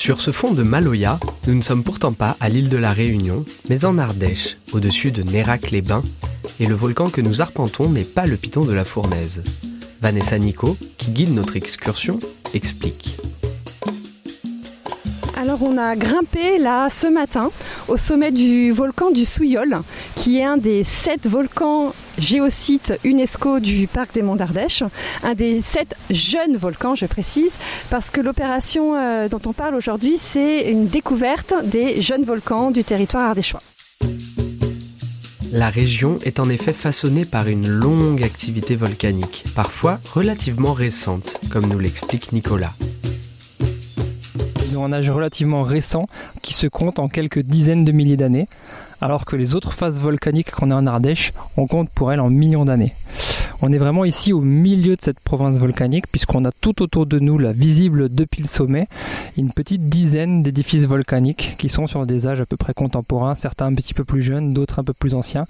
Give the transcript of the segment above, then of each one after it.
Sur ce fond de Maloya, nous ne sommes pourtant pas à l'île de la Réunion, mais en Ardèche, au-dessus de Nérac-les-Bains, et le volcan que nous arpentons n'est pas le piton de la Fournaise. Vanessa Nico, qui guide notre excursion, explique. Alors on a grimpé là ce matin au sommet du volcan du Souyol, qui est un des sept volcans géosites UNESCO du parc des Monts d'Ardèche, un des sept jeunes volcans, je précise, parce que l'opération euh, dont on parle aujourd'hui, c'est une découverte des jeunes volcans du territoire ardéchois. La région est en effet façonnée par une longue activité volcanique, parfois relativement récente, comme nous l'explique Nicolas. Ils ont un âge relativement récent qui se compte en quelques dizaines de milliers d'années, alors que les autres phases volcaniques qu'on a en Ardèche, on compte pour elles en millions d'années. On est vraiment ici au milieu de cette province volcanique, puisqu'on a tout autour de nous, là, visible depuis le sommet, une petite dizaine d'édifices volcaniques qui sont sur des âges à peu près contemporains, certains un petit peu plus jeunes, d'autres un peu plus anciens,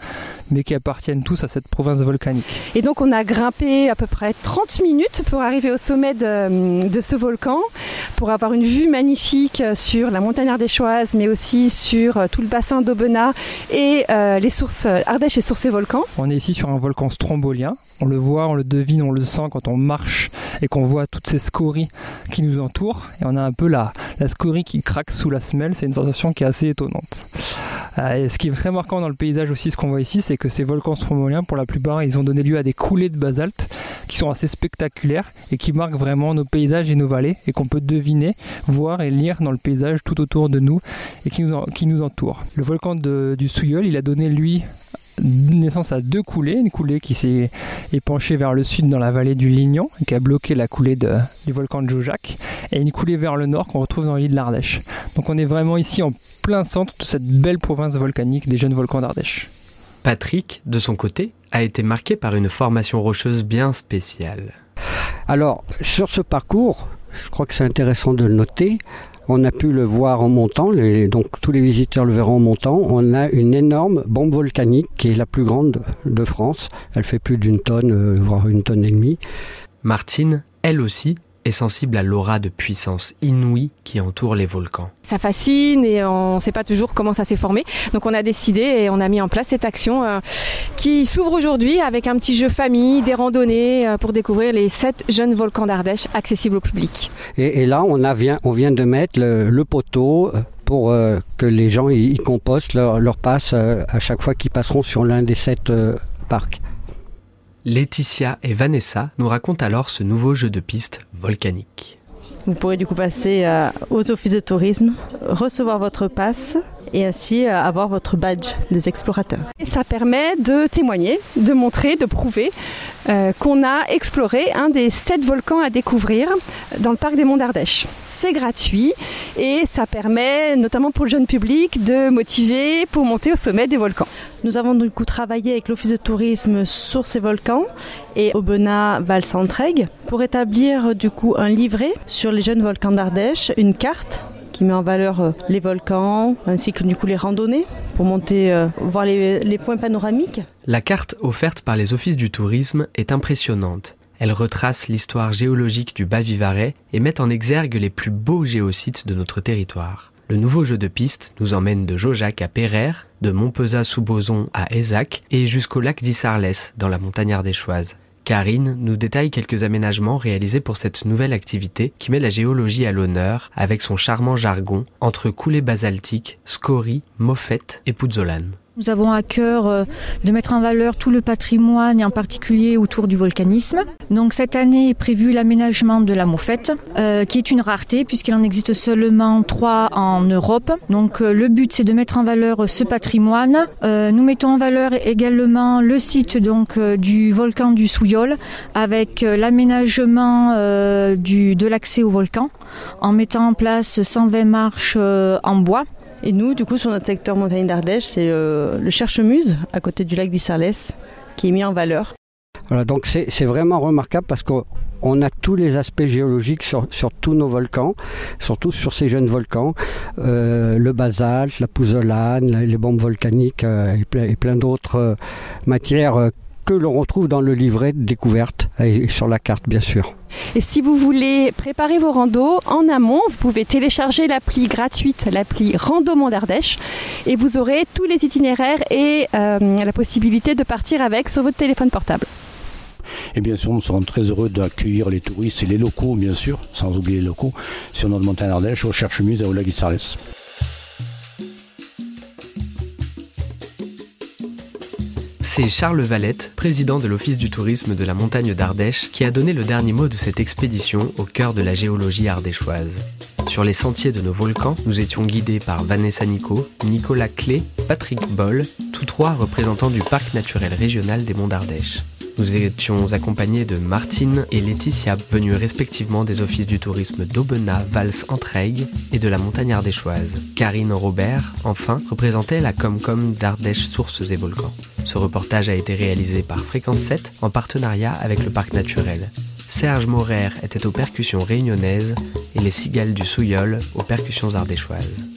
mais qui appartiennent tous à cette province volcanique. Et donc on a grimpé à peu près 30 minutes pour arriver au sommet de, de ce volcan, pour avoir une vue magnifique sur la montagne ardéchoise, mais aussi sur tout le bassin d'Aubenas et euh, les sources Ardèche et sources et volcans. On est ici sur un volcan strombolien. On le voit, on le devine, on le sent quand on marche et qu'on voit toutes ces scories qui nous entourent. Et on a un peu la, scorie qui craque sous la semelle. C'est une sensation qui est assez étonnante. Euh, et ce qui est très marquant dans le paysage aussi, ce qu'on voit ici, c'est que ces volcans stromoliens, pour la plupart, ils ont donné lieu à des coulées de basalte qui sont assez spectaculaires et qui marquent vraiment nos paysages et nos vallées et qu'on peut deviner, voir et lire dans le paysage tout autour de nous et qui nous, entoure. Le volcan de- du Souyol, il a donné lui naissance à deux coulées, une coulée qui s'est épanchée vers le sud dans la vallée du Lignon, qui a bloqué la coulée de- du volcan de Jojac, et une coulée vers le nord qu'on retrouve dans l'île de l'Ardèche. Donc on est vraiment ici en plein centre de cette belle province volcanique des jeunes volcans d'Ardèche. Patrick, de son côté, a été marqué par une formation rocheuse bien spéciale. Alors, sur ce parcours, je crois que c'est intéressant de le noter. On a pu le voir en montant, donc tous les visiteurs le verront en montant. On a une énorme bombe volcanique qui est la plus grande de France. Elle fait plus d'une tonne, euh, voire une tonne et demie. Martine, elle aussi, est sensible à l'aura de puissance inouïe qui entoure les volcans. Ça fascine et on ne sait pas toujours comment ça s'est formé. Donc on a décidé et on a mis en place cette action euh, qui s'ouvre aujourd'hui avec un petit jeu famille, des randonnées euh, pour découvrir les sept jeunes volcans d'Ardèche accessibles au public. Et, et là, on, a vient, on vient de mettre le, le poteau euh, pour euh, que les gens y, y compostent leur, leur passe euh, à chaque fois qu'ils passeront sur l'un des sept euh, parcs. Laetitia et Vanessa nous racontent alors ce nouveau jeu de piste volcanique. Vous pourrez du coup passer euh, aux offices de tourisme, recevoir votre passe et ainsi euh, avoir votre badge des explorateurs. Et ça permet de témoigner, de montrer, de prouver euh, qu'on a exploré un des sept volcans à découvrir dans le parc des Monts d'Ardèche. C'est gratuit et ça permet, notamment pour le jeune public, de motiver pour monter au sommet des volcans. Nous avons du coup travaillé avec l'office de tourisme sur ces volcans et Aubenas Val pour établir du coup un livret sur les jeunes volcans d'Ardèche, une carte qui met en valeur euh, les volcans ainsi que du coup les randonnées pour monter euh, voir les, les points panoramiques. La carte offerte par les offices du tourisme est impressionnante. Elle retrace l'histoire géologique du Bas-Vivarais et met en exergue les plus beaux géosites de notre territoire. Le nouveau jeu de piste nous emmène de Jojac à Péraire, de Montpezat-sous-Bozon à Aizac et jusqu'au lac d'Issarlès dans la montagne ardéchoise. Karine nous détaille quelques aménagements réalisés pour cette nouvelle activité qui met la géologie à l'honneur avec son charmant jargon entre coulées basaltiques, scories, moffettes et pouzzolanes. Nous avons à cœur euh, de mettre en valeur tout le patrimoine et en particulier autour du volcanisme. Donc cette année est prévu l'aménagement de la Moffette, euh, qui est une rareté puisqu'il en existe seulement trois en Europe. Donc euh, le but c'est de mettre en valeur ce patrimoine. Nous mettons en valeur également le site du volcan du Souyol avec l'aménagement de l'accès au volcan en mettant en place 120 marches en bois. Et nous, du coup, sur notre secteur montagne d'Ardèche, c'est euh, le Cherche-Muse, à côté du lac d'Issarlès, qui est mis en valeur. Voilà, donc c'est vraiment remarquable parce qu'on on a tous les aspects géologiques sur, sur tous nos volcans, surtout sur ces jeunes volcans, euh, le basalte, la pouzzolane, la- les bombes volcaniques euh, et plein, d'autres euh, matières que l'on retrouve dans le livret de découverte et sur la carte, bien sûr. Et si vous voulez préparer vos randos en amont, vous pouvez télécharger l'appli gratuite, l'appli Rando Mont d'Ardèche, et vous aurez tous les itinéraires et euh, la possibilité de partir avec sur votre téléphone portable. Et bien sûr, nous serons très heureux d'accueillir les touristes et les locaux, bien sûr, sans oublier les locaux, sur notre montagne d'Ardèche, au Cherche-Muse et au lac. C'est Charles Valette, président de l'Office du tourisme de la montagne d'Ardèche, qui a donné le dernier mot de cette expédition au cœur de la géologie ardéchoise. Sur les sentiers de nos volcans, nous étions guidés par Vanessa Nico, Nicolas Clé, Patrick Boll, tous trois représentants du parc naturel régional des Monts d'Ardèche. Nous étions accompagnés de Martine et Laetitia, venus respectivement des offices du tourisme d'Aubenas, Vals, Entraigues et de la montagne ardéchoise. Karine Robert, enfin, représentait la Comcom d'Ardèche Sources et Volcans. Ce reportage a été réalisé par Fréquence 7 en partenariat avec le parc naturel. Serge Morer était aux percussions réunionnaises et les cigales du Souillol aux percussions ardéchoises.